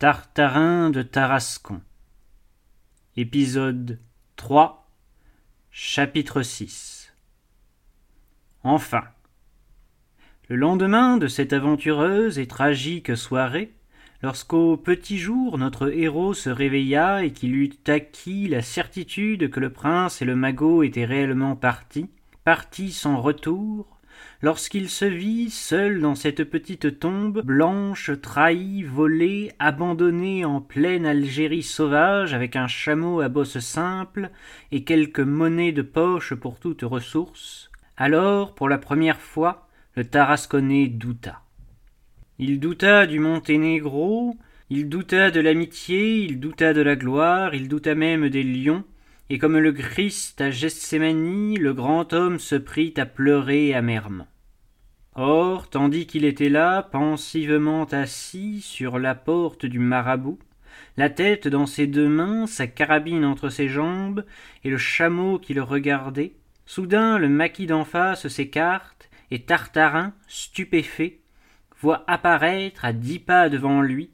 Tartarin de Tarascon. Épisode 3 Chapitre 6 Enfin. Le lendemain de cette aventureuse et tragique soirée, lorsqu'au petit jour notre héros se réveilla et qu'il eut acquis la certitude que le prince et le magot étaient réellement partis, partis sans retour, lorsqu'il se vit seul dans cette petite tombe, blanche, trahie, volée, abandonnée en pleine Algérie sauvage, avec un chameau à bosse simple et quelques monnaies de poche pour toute ressource, alors, pour la première fois, le Tarasconnais douta. Il douta du Monténégro, il douta de l'amitié, il douta de la gloire, il douta même des lions, et comme le Christ à Gethsémani, le grand homme se prit à pleurer amèrement. Or, tandis qu'il était là, pensivement assis sur la porte du marabout, la tête dans ses deux mains, sa carabine entre ses jambes, et le chameau qui le regardait, soudain le maquis d'en face s'écarte, et Tartarin, stupéfait, voit apparaître à dix pas devant lui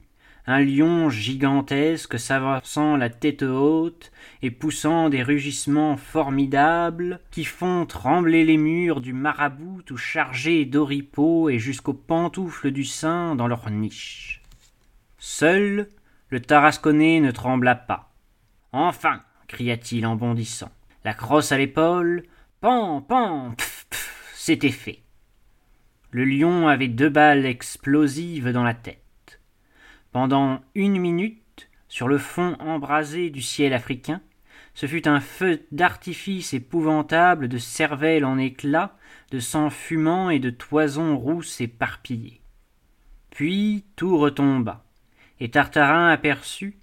un lion gigantesque s'avançant la tête haute et poussant des rugissements formidables qui font trembler les murs du marabout tout chargés d'oripeaux et jusqu'aux pantoufles du sein dans leur niche. Seul le Tarasconnais ne trembla pas. Enfin cria-t-il en bondissant, la crosse à l'épaule, pan, pan, pff, c'était fait. Le lion avait deux balles explosives dans la tête. Pendant une minute, sur le fond embrasé du ciel africain, ce fut un feu d'artifice épouvantable de cervelles en éclats, de sang fumant et de toisons rousses éparpillées. Puis tout retomba, et Tartarin aperçut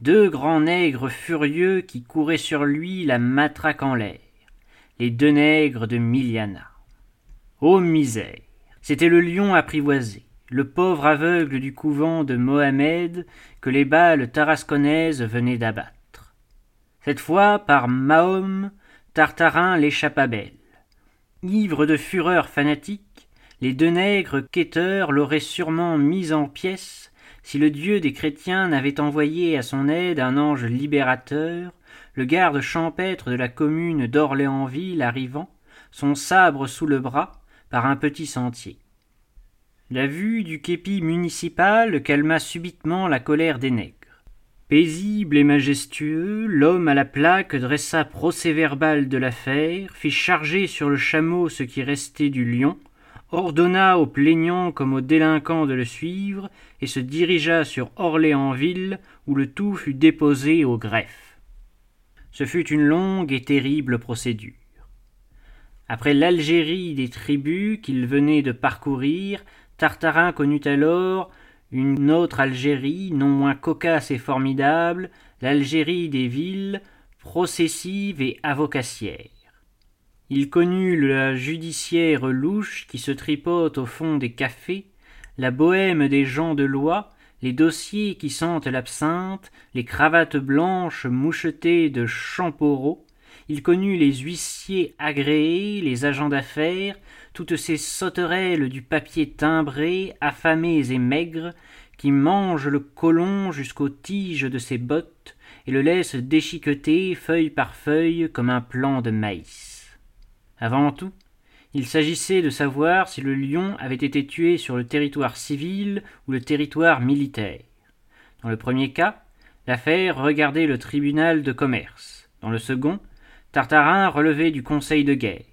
deux grands nègres furieux qui couraient sur lui la matraque en l'air, les deux nègres de Miliana. Ô misère C'était le lion apprivoisé le pauvre aveugle du couvent de Mohamed que les balles tarasconnaises venaient d'abattre. Cette fois, par Mahom, Tartarin l'échappa belle. Ivre de fureur fanatique, les deux nègres quêteurs l'auraient sûrement mis en pièces si le Dieu des chrétiens n'avait envoyé à son aide un ange libérateur, le garde champêtre de la commune d'Orléansville arrivant, son sabre sous le bras, par un petit sentier. La vue du képi municipal calma subitement la colère des nègres. Paisible et majestueux, l'homme à la plaque dressa procès-verbal de l'affaire, fit charger sur le chameau ce qui restait du lion, ordonna aux plaignants comme aux délinquants de le suivre, et se dirigea sur Orléansville, où le tout fut déposé au greffe. Ce fut une longue et terrible procédure. Après l'Algérie des tribus qu'il venait de parcourir, Tartarin connut alors une autre Algérie, non moins cocasse et formidable, l'Algérie des villes, processive et avocassière. Il connut la judiciaire louche qui se tripote au fond des cafés, la bohème des gens de loi, les dossiers qui sentent l'absinthe, les cravates blanches mouchetées de champoreaux, il connut les huissiers agréés, les agents d'affaires, toutes ces sauterelles du papier timbré, affamées et maigres, qui mangent le colon jusqu'aux tiges de ses bottes et le laissent déchiqueter feuille par feuille comme un plant de maïs. Avant tout, il s'agissait de savoir si le lion avait été tué sur le territoire civil ou le territoire militaire. Dans le premier cas, l'affaire regardait le tribunal de commerce. Dans le second, Tartarin relevait du conseil de guerre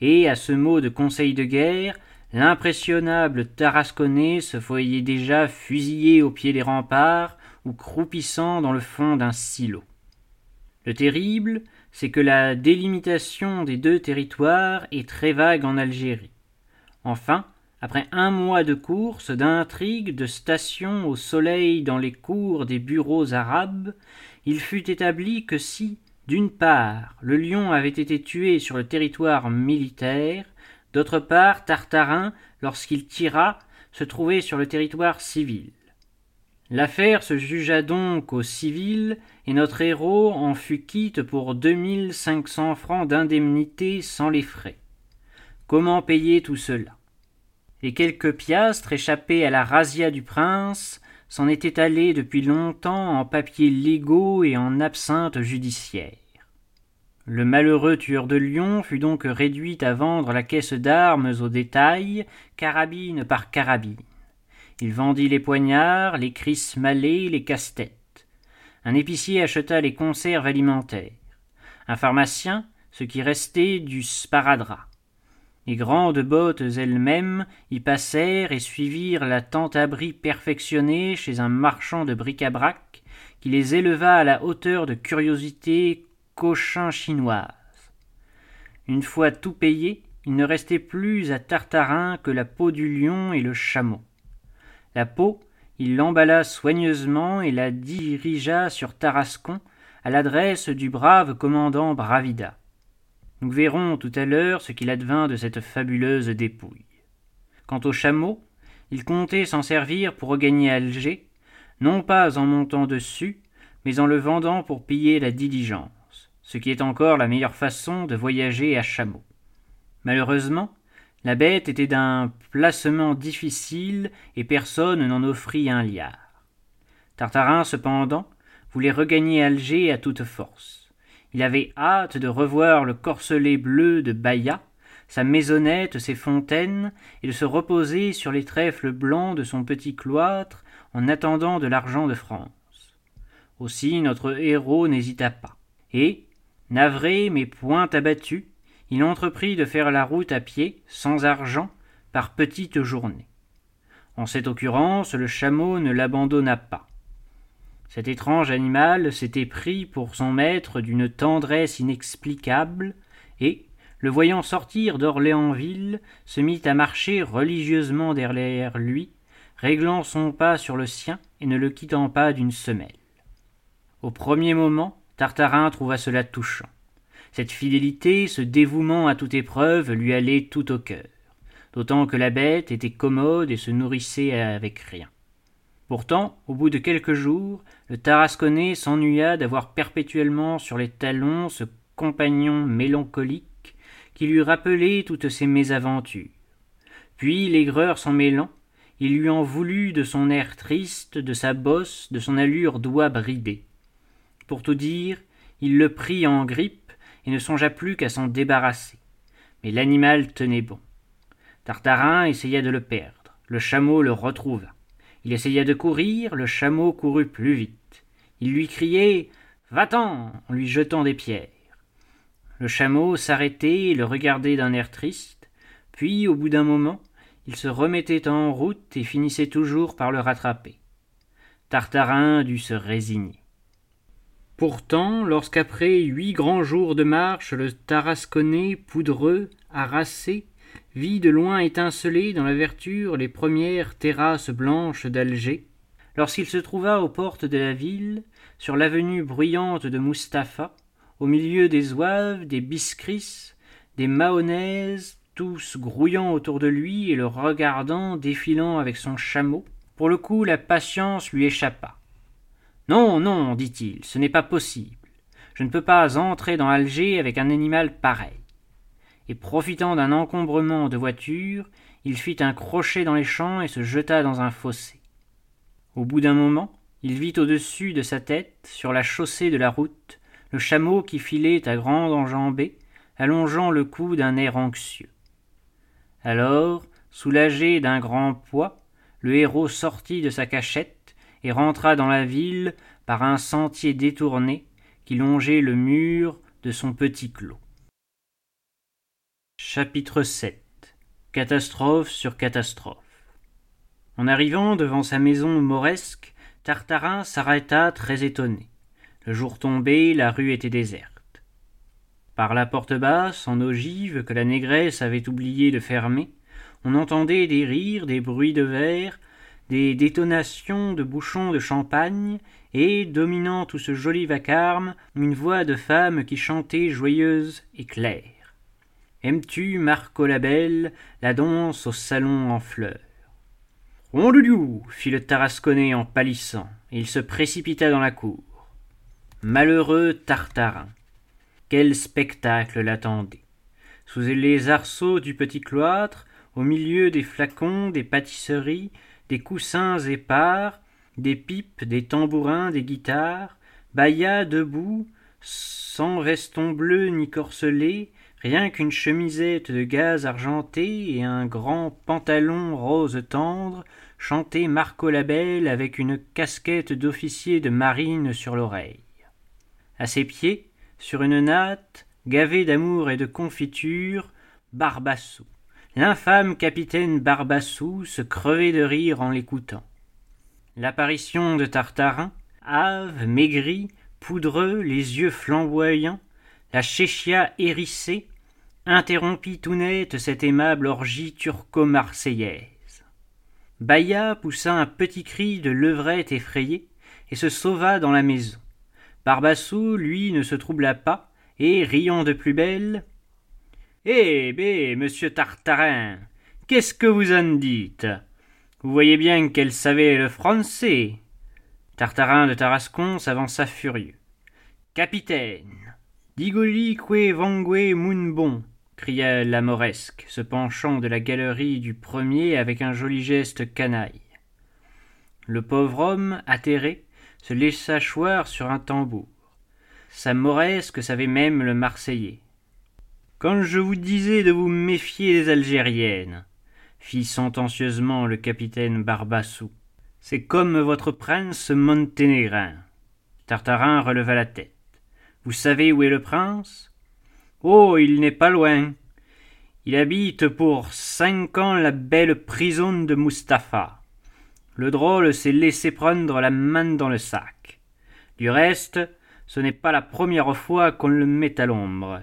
et à ce mot de conseil de guerre, l'impressionnable Tarasconnais se voyait déjà fusillé au pied des remparts ou croupissant dans le fond d'un silo. Le terrible, c'est que la délimitation des deux territoires est très vague en Algérie. Enfin, après un mois de course, d'intrigues, de stations au soleil dans les cours des bureaux arabes, il fut établi que si, d'une part, le lion avait été tué sur le territoire militaire, d'autre part, Tartarin, lorsqu'il tira, se trouvait sur le territoire civil. L'affaire se jugea donc au civil, et notre héros en fut quitte pour deux mille cinq cents francs d'indemnité sans les frais. Comment payer tout cela? Les quelques piastres échappés à la razzia du prince s'en étaient allés depuis longtemps en papiers légaux et en absinthe judiciaire. Le malheureux tueur de lions fut donc réduit à vendre la caisse d'armes au détail, carabine par carabine. Il vendit les poignards, les crisses malais, les casse-têtes. Un épicier acheta les conserves alimentaires. Un pharmacien, ce qui restait du sparadrap. Les grandes bottes elles-mêmes y passèrent et suivirent la tente-abri perfectionnée chez un marchand de bric-à-brac qui les éleva à la hauteur de curiosités cochin chinoises. Une fois tout payé, il ne restait plus à Tartarin que la peau du lion et le chameau. La peau, il l'emballa soigneusement et la dirigea sur Tarascon à l'adresse du brave commandant Bravida. Nous verrons tout à l'heure ce qu'il advint de cette fabuleuse dépouille. Quant au chameau, il comptait s'en servir pour regagner Alger, non pas en montant dessus, mais en le vendant pour piller la diligence, ce qui est encore la meilleure façon de voyager à chameau. Malheureusement, la bête était d'un placement difficile et personne n'en offrit un liard. Tartarin, cependant, voulait regagner Alger à toute force. Il avait hâte de revoir le corselet bleu de Baïa, sa maisonnette, ses fontaines, et de se reposer sur les trèfles blancs de son petit cloître en attendant de l'argent de France. Aussi notre héros n'hésita pas, et, navré mais point abattu, il entreprit de faire la route à pied, sans argent, par petites journées. En cette occurrence, le chameau ne l'abandonna pas. Cet étrange animal s'était pris pour son maître d'une tendresse inexplicable, et, le voyant sortir d'Orléansville, se mit à marcher religieusement derrière lui, réglant son pas sur le sien et ne le quittant pas d'une semelle. Au premier moment, Tartarin trouva cela touchant. Cette fidélité, ce dévouement à toute épreuve lui allait tout au cœur, d'autant que la bête était commode et se nourrissait avec rien. Pourtant, au bout de quelques jours, le Tarasconnais s'ennuya d'avoir perpétuellement sur les talons ce compagnon mélancolique qui lui rappelait toutes ses mésaventures. Puis, l'aigreur s'en mêlant, il lui en voulut de son air triste, de sa bosse, de son allure d'oie bridée. Pour tout dire, il le prit en grippe et ne songea plus qu'à s'en débarrasser. Mais l'animal tenait bon. Tartarin essaya de le perdre. Le chameau le retrouva. Il essaya de courir, le chameau courut plus vite. Il lui criait Va-t'en en lui jetant des pierres. Le chameau s'arrêtait et le regardait d'un air triste, puis, au bout d'un moment, il se remettait en route et finissait toujours par le rattraper. Tartarin dut se résigner. Pourtant, lorsqu'après huit grands jours de marche, le Tarasconnais, poudreux, harassé, vit de loin étinceler dans la verdure les premières terrasses blanches d'Alger, lorsqu'il se trouva aux portes de la ville, sur l'avenue bruyante de Mustapha, au milieu des oives, des biscris, des mahonnaises, tous grouillant autour de lui et le regardant défilant avec son chameau, pour le coup la patience lui échappa. Non, non, dit-il, ce n'est pas possible. Je ne peux pas entrer dans Alger avec un animal pareil et profitant d'un encombrement de voitures, il fit un crochet dans les champs et se jeta dans un fossé. Au bout d'un moment, il vit au-dessus de sa tête, sur la chaussée de la route, le chameau qui filait à grande enjambée, allongeant le cou d'un air anxieux. Alors, soulagé d'un grand poids, le héros sortit de sa cachette et rentra dans la ville par un sentier détourné qui longeait le mur de son petit clos. Chapitre 7 Catastrophe sur catastrophe En arrivant devant sa maison mauresque, Tartarin s'arrêta très étonné. Le jour tombé, la rue était déserte. Par la porte basse, en ogive, que la négresse avait oublié de fermer, on entendait des rires, des bruits de verre, des détonations de bouchons de champagne, et, dominant tout ce joli vacarme, une voix de femme qui chantait joyeuse et claire. Aimes-tu, Marco la belle, la danse au salon en fleurs? Rondoudou fit le Tarasconnais en pâlissant, et il se précipita dans la cour. Malheureux Tartarin Quel spectacle l'attendait Sous les arceaux du petit cloître, au milieu des flacons, des pâtisseries, des coussins épars, des pipes, des tambourins, des guitares, Baïa debout, sans veston bleu ni corselet, rien qu'une chemisette de gaze argenté et un grand pantalon rose tendre, chantait Marco Labelle avec une casquette d'officier de marine sur l'oreille. À ses pieds, sur une natte, gavée d'amour et de confiture, Barbassou. L'infâme capitaine Barbassou se crevait de rire en l'écoutant. L'apparition de Tartarin, hâve, maigri, poudreux, les yeux flamboyants, la chéchia hérissée, interrompit tout net cette aimable orgie turco-marseillaise. Baïa poussa un petit cri de levrette effrayée et se sauva dans la maison. Barbassou, lui, ne se troubla pas, et, riant de plus belle, Eh bé, monsieur Tartarin, qu'est-ce que vous en dites? Vous voyez bien qu'elle savait le français. Tartarin de Tarascon s'avança furieux. Capitaine, digolique vangue munbon, cria la Moresque, se penchant de la galerie du premier avec un joli geste canaille. Le pauvre homme, atterré, se laissa choir sur un tambour. Sa Moresque savait même le marseillais. Quand je vous disais de vous méfier des Algériennes, fit sentencieusement le capitaine Barbassou, c'est comme votre prince monténégrin. Tartarin releva la tête. Vous savez où est le prince? Oh, il n'est pas loin. Il habite pour cinq ans la belle prison de Mustapha. Le drôle s'est laissé prendre la main dans le sac. Du reste, ce n'est pas la première fois qu'on le met à l'ombre.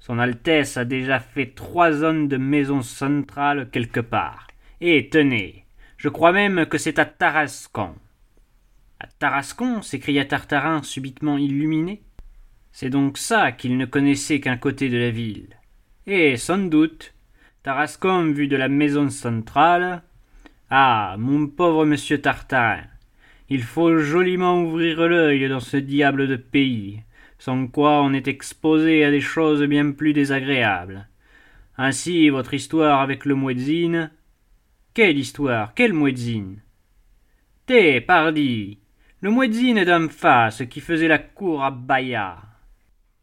Son Altesse a déjà fait trois zones de maison centrale quelque part. Et tenez, je crois même que c'est à Tarascon. À Tarascon s'écria Tartarin subitement illuminé. C'est donc ça qu'il ne connaissait qu'un côté de la ville. Et sans doute, Tarascon vu de la maison centrale. Ah, mon pauvre monsieur Tartarin, il faut joliment ouvrir l'œil dans ce diable de pays, sans quoi on est exposé à des choses bien plus désagréables. Ainsi, votre histoire avec le muezzin. Quelle histoire Quelle muezzin? Té, pardi Le muezzin d'en face qui faisait la cour à Baïa.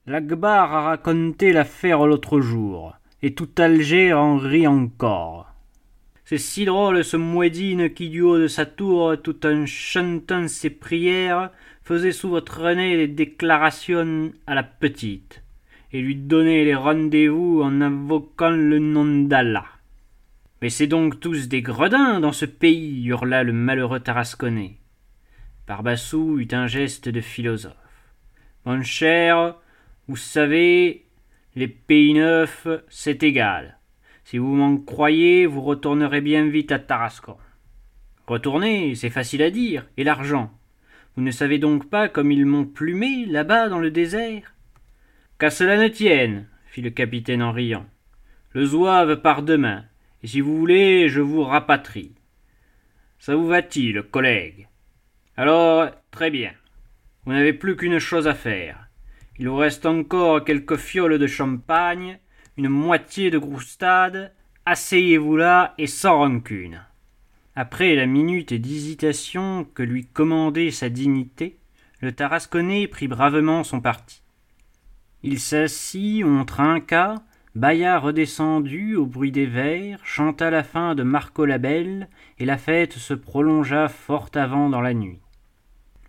L'Akbar a raconté l'affaire l'autre jour, et tout Alger en rit encore. C'est si drôle ce Mouedine qui, du haut de sa tour, tout en chantant ses prières, faisait sous votre nez des déclarations à la petite, et lui donnait les rendez-vous en invoquant le nom d'Allah. Mais c'est donc tous des gredins dans ce pays, hurla le malheureux Tarasconnais. Barbassou eut un geste de philosophe. Mon cher, vous savez, les pays neufs, c'est égal. Si vous m'en croyez, vous retournerez bien vite à Tarascon. Retourner, c'est facile à dire. Et l'argent Vous ne savez donc pas comme ils m'ont plumé là-bas dans le désert? Qu'à cela ne tienne, fit le capitaine en riant. Le zouave part demain, et si vous voulez, je vous rapatrie. Ça vous va-t-il, collègue? Alors, très bien. Vous n'avez plus qu'une chose à faire il vous reste encore quelques fioles de champagne, une moitié de groustade. Asseyez-vous là et sans rancune. Après la minute d'hésitation que lui commandait sa dignité, le Tarasconnais prit bravement son parti. Il s'assit, on trinqua, Baïa redescendu au bruit des verres, chanta la fin de Marco Labelle, et la fête se prolongea fort avant dans la nuit.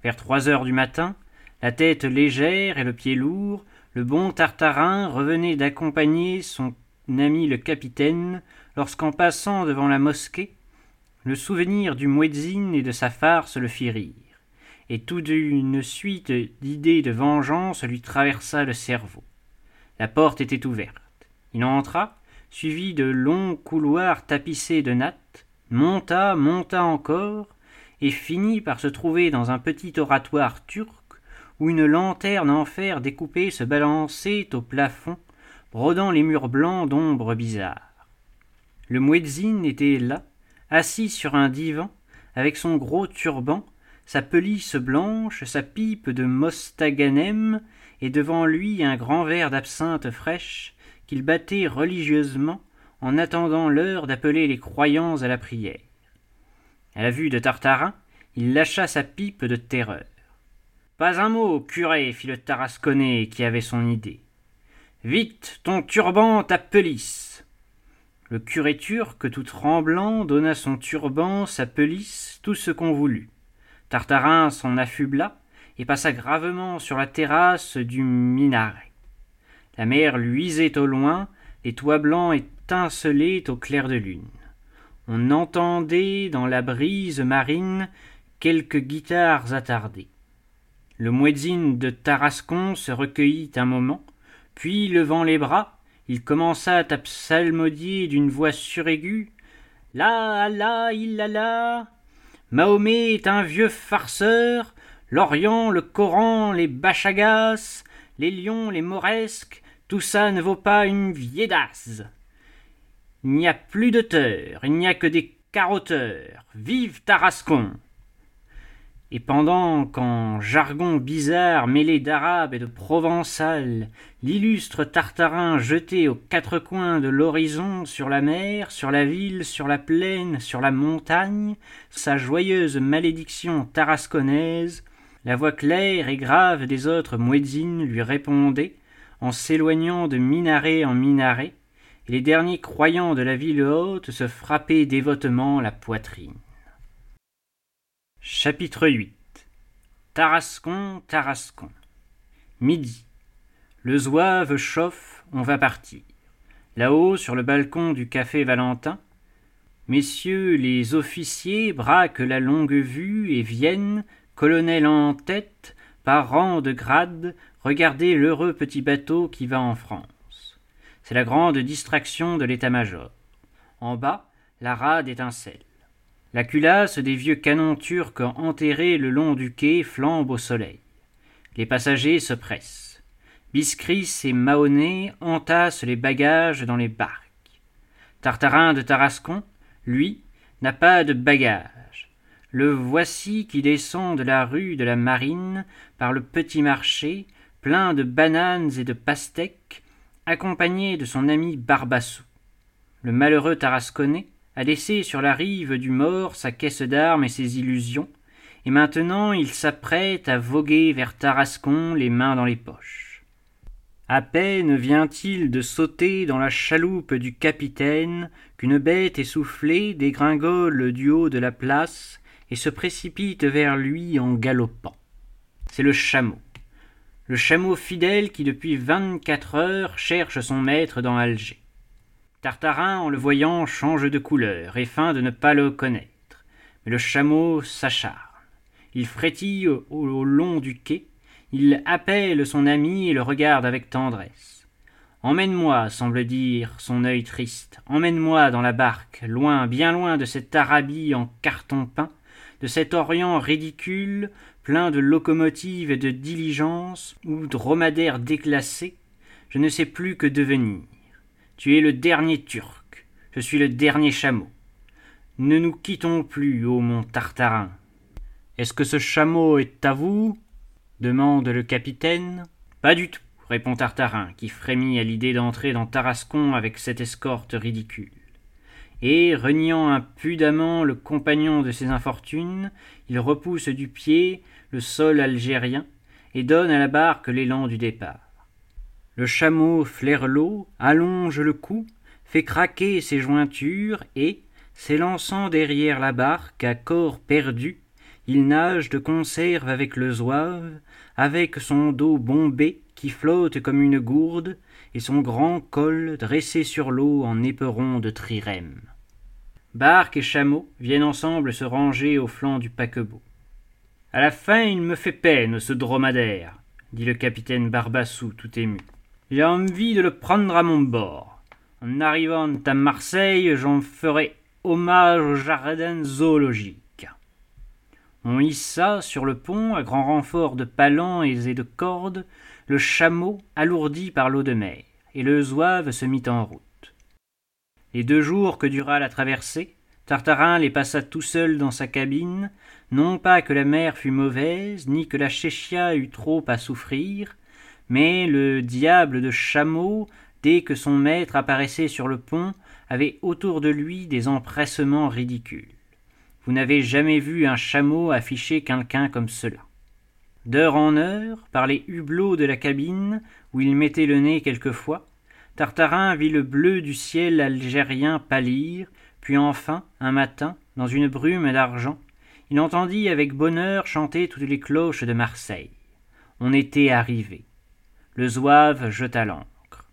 Vers trois heures du matin, la tête légère et le pied lourd, le bon Tartarin revenait d'accompagner son ami le capitaine lorsqu'en passant devant la mosquée, le souvenir du muezzin et de sa farce le fit rire, et toute une suite d'idées de vengeance lui traversa le cerveau. La porte était ouverte. Il entra, suivi de longs couloirs tapissés de nattes, monta, monta encore, et finit par se trouver dans un petit oratoire turc où une lanterne en fer découpée se balançait au plafond, brodant les murs blancs d'ombres bizarres. Le muezzin était là, assis sur un divan, avec son gros turban, sa pelisse blanche, sa pipe de mostaganem, et devant lui un grand verre d'absinthe fraîche qu'il battait religieusement en attendant l'heure d'appeler les croyants à la prière. À la vue de Tartarin, il lâcha sa pipe de terreur. Pas un mot, curé, fit le Tarasconnais qui avait son idée. Vite, ton turban, ta pelisse. Le curé turc, tout tremblant, donna son turban, sa pelisse, tout ce qu'on voulut. Tartarin s'en affubla et passa gravement sur la terrasse du minaret. La mer luisait au loin, les toits blancs étincelaient au clair de lune. On entendait dans la brise marine quelques guitares attardées. Le muezzin de Tarascon se recueillit un moment, puis, levant les bras, il commença à psalmodier d'une voix suraiguë. Là, Allah, illallah. Mahomet est un vieux farceur, l'Orient, le Coran, les bachagas, les lions, les moresques, tout ça ne vaut pas une viédasse. Il n'y a plus d'auteurs, il n'y a que des carotteurs. Vive Tarascon et pendant qu'en jargon bizarre mêlé d'arabe et de provençal, l'illustre tartarin jeté aux quatre coins de l'horizon sur la mer, sur la ville, sur la plaine, sur la montagne, sa joyeuse malédiction tarasconnaise, la voix claire et grave des autres muezzines lui répondait, en s'éloignant de minaret en minaret, et les derniers croyants de la ville haute se frappaient dévotement la poitrine. Chapitre 8 Tarascon, Tarascon. Midi. Le zouave chauffe, on va partir. Là-haut, sur le balcon du café Valentin, messieurs les officiers braquent la longue vue et viennent, colonel en tête, par rang de grade, regarder l'heureux petit bateau qui va en France. C'est la grande distraction de l'état-major. En bas, la rade étincelle. La culasse des vieux canons turcs enterrés le long du quai flambe au soleil. Les passagers se pressent. Biscris et Mahonnais entassent les bagages dans les barques. Tartarin de Tarascon, lui, n'a pas de bagages. Le voici qui descend de la rue de la Marine par le petit marché, plein de bananes et de pastèques, accompagné de son ami Barbassou. Le malheureux Tarasconnais, a laissé sur la rive du mort sa caisse d'armes et ses illusions, et maintenant il s'apprête à voguer vers Tarascon les mains dans les poches. À peine vient-il de sauter dans la chaloupe du capitaine qu'une bête essoufflée dégringole du haut de la place et se précipite vers lui en galopant. C'est le chameau. Le chameau fidèle qui depuis vingt-quatre heures cherche son maître dans Alger. Tartarin, en le voyant, change de couleur et feint de ne pas le connaître. Mais le chameau s'acharne. Il frétille au, long du quai. Il appelle son ami et le regarde avec tendresse. Emmène-moi, semble dire son œil triste, emmène-moi dans la barque, loin, bien loin de cette Arabie en carton peint, de cet Orient ridicule, plein de locomotives et de diligences, ou dromadaires déclassés, je ne sais plus que devenir. Tu es le dernier Turc, je suis le dernier chameau. Ne nous quittons plus, ô mon Tartarin. Est-ce que ce chameau est à vous? demande le capitaine. Pas du tout, répond Tartarin, qui frémit à l'idée d'entrer dans Tarascon avec cette escorte ridicule. Et, reniant impudemment le compagnon de ses infortunes, il repousse du pied le sol algérien et donne à la barque l'élan du départ. Le chameau flaire l'eau, allonge le cou, fait craquer ses jointures et, s'élançant derrière la barque à corps perdu, il nage de conserve avec le zouave, avec son dos bombé qui flotte comme une gourde, et son grand col dressé sur l'eau en éperon de trirème. Barque et chameau viennent ensemble se ranger au flanc du paquebot. À la fin, il me fait peine, ce dromadaire, dit le capitaine Barbassou tout ému. J'ai envie de le prendre à mon bord. En arrivant à Marseille, j'en ferai hommage au jardin zoologique. On hissa sur le pont, à grand renfort de palans et de cordes, le chameau alourdi par l'eau de mer, et le zouave se mit en route. Les deux jours que dura la traversée, Tartarin les passa tout seul dans sa cabine, non pas que la mer fût mauvaise, ni que la chéchia eût trop à souffrir, mais le diable de chameau, dès que son maître apparaissait sur le pont, avait autour de lui des empressements ridicules. Vous n'avez jamais vu un chameau afficher quelqu'un comme cela. D'heure en heure, par les hublots de la cabine, où il mettait le nez quelquefois, Tartarin vit le bleu du ciel algérien pâlir, puis enfin, un matin, dans une brume d'argent, il entendit avec bonheur chanter toutes les cloches de Marseille. On était arrivé. Le zouave jeta l'ancre.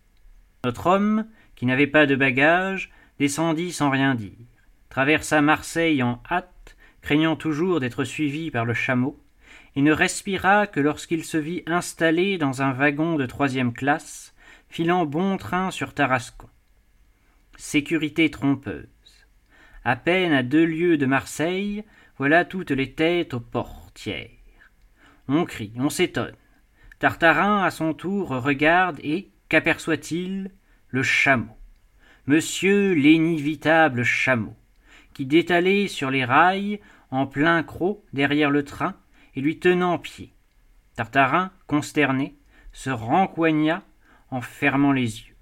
Notre homme, qui n'avait pas de bagages, descendit sans rien dire, traversa Marseille en hâte, craignant toujours d'être suivi par le chameau, et ne respira que lorsqu'il se vit installé dans un wagon de troisième classe, filant bon train sur Tarascon. Sécurité trompeuse. À peine à deux lieues de Marseille, voilà toutes les têtes aux portières. On crie, on s'étonne. Tartarin, à son tour, regarde et, qu'aperçoit-il? Le chameau. Monsieur l'inévitable chameau, qui détalait sur les rails, en plein croc, derrière le train, et lui tenant pied. Tartarin, consterné, se rencoigna en fermant les yeux.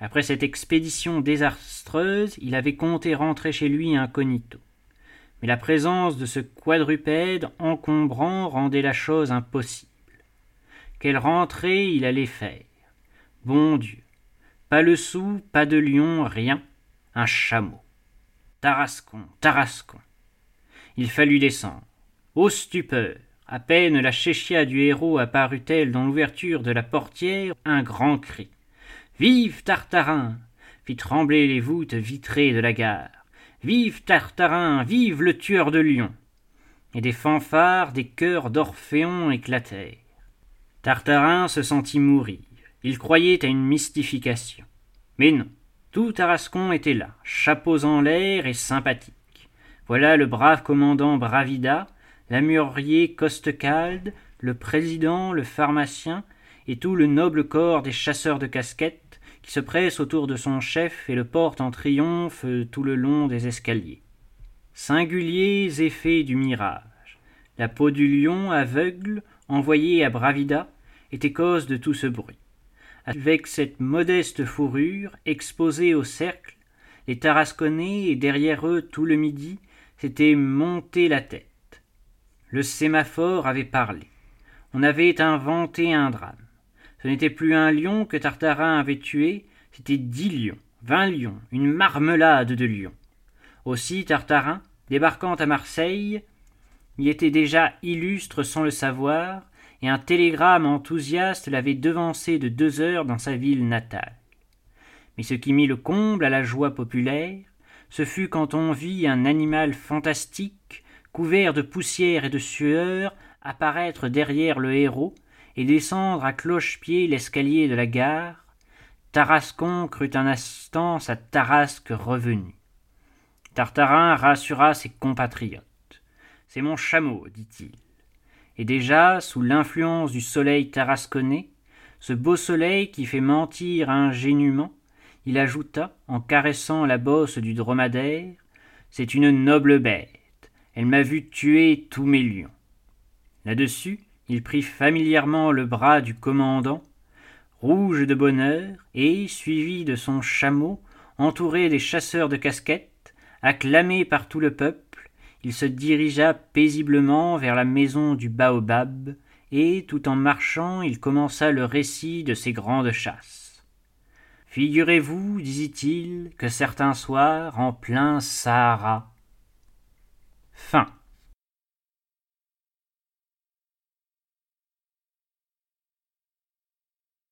Après cette expédition désastreuse, il avait compté rentrer chez lui incognito. Mais la présence de ce quadrupède encombrant rendait la chose impossible. Quelle rentrée il allait faire Bon Dieu Pas le sou, pas de lion, rien. Un chameau. Tarascon, Tarascon. Il fallut descendre. Ô stupeur À peine la chéchia du héros apparut-elle dans l'ouverture de la portière, un grand cri. Vive Tartarin fit trembler les voûtes vitrées de la gare. Vive Tartarin Vive le tueur de lions Et des fanfares, des chœurs d'Orphéon éclatèrent. Tartarin se sentit mourir. Il croyait à une mystification. Mais non, tout Tarascon était là, chapeaux en l'air et sympathique. Voilà le brave commandant Bravida, l'amurier Costecalde, le président, le pharmacien, et tout le noble corps des chasseurs de casquettes qui se pressent autour de son chef et le portent en triomphe tout le long des escaliers. Singuliers effets du mirage. La peau du lion aveugle, envoyée à Bravida, était cause de tout ce bruit. Avec cette modeste fourrure, exposée au cercle, les Tarasconnais et derrière eux tout le midi s'étaient monté la tête. Le sémaphore avait parlé. On avait inventé un drame. Ce n'était plus un lion que Tartarin avait tué, c'était dix lions, vingt lions, une marmelade de lions. Aussi Tartarin, débarquant à Marseille, y était déjà illustre sans le savoir, et un télégramme enthousiaste l'avait devancé de deux heures dans sa ville natale. Mais ce qui mit le comble à la joie populaire, ce fut quand on vit un animal fantastique, couvert de poussière et de sueur, apparaître derrière le héros et descendre à cloche-pied l'escalier de la gare. Tarascon crut un instant sa Tarasque revenue. Tartarin rassura ses compatriotes. C'est mon chameau, dit-il et déjà, sous l'influence du soleil tarasconnais, ce beau soleil qui fait mentir ingénument, il ajouta, en caressant la bosse du dromadaire, C'est une noble bête, elle m'a vu tuer tous mes lions. Là-dessus, il prit familièrement le bras du commandant, rouge de bonheur, et, suivi de son chameau, entouré des chasseurs de casquettes, acclamé par tout le peuple, il se dirigea paisiblement vers la maison du baobab, et, tout en marchant, il commença le récit de ses grandes chasses. Figurez-vous, disait-il, que certains soirs, en plein Sahara. Fin.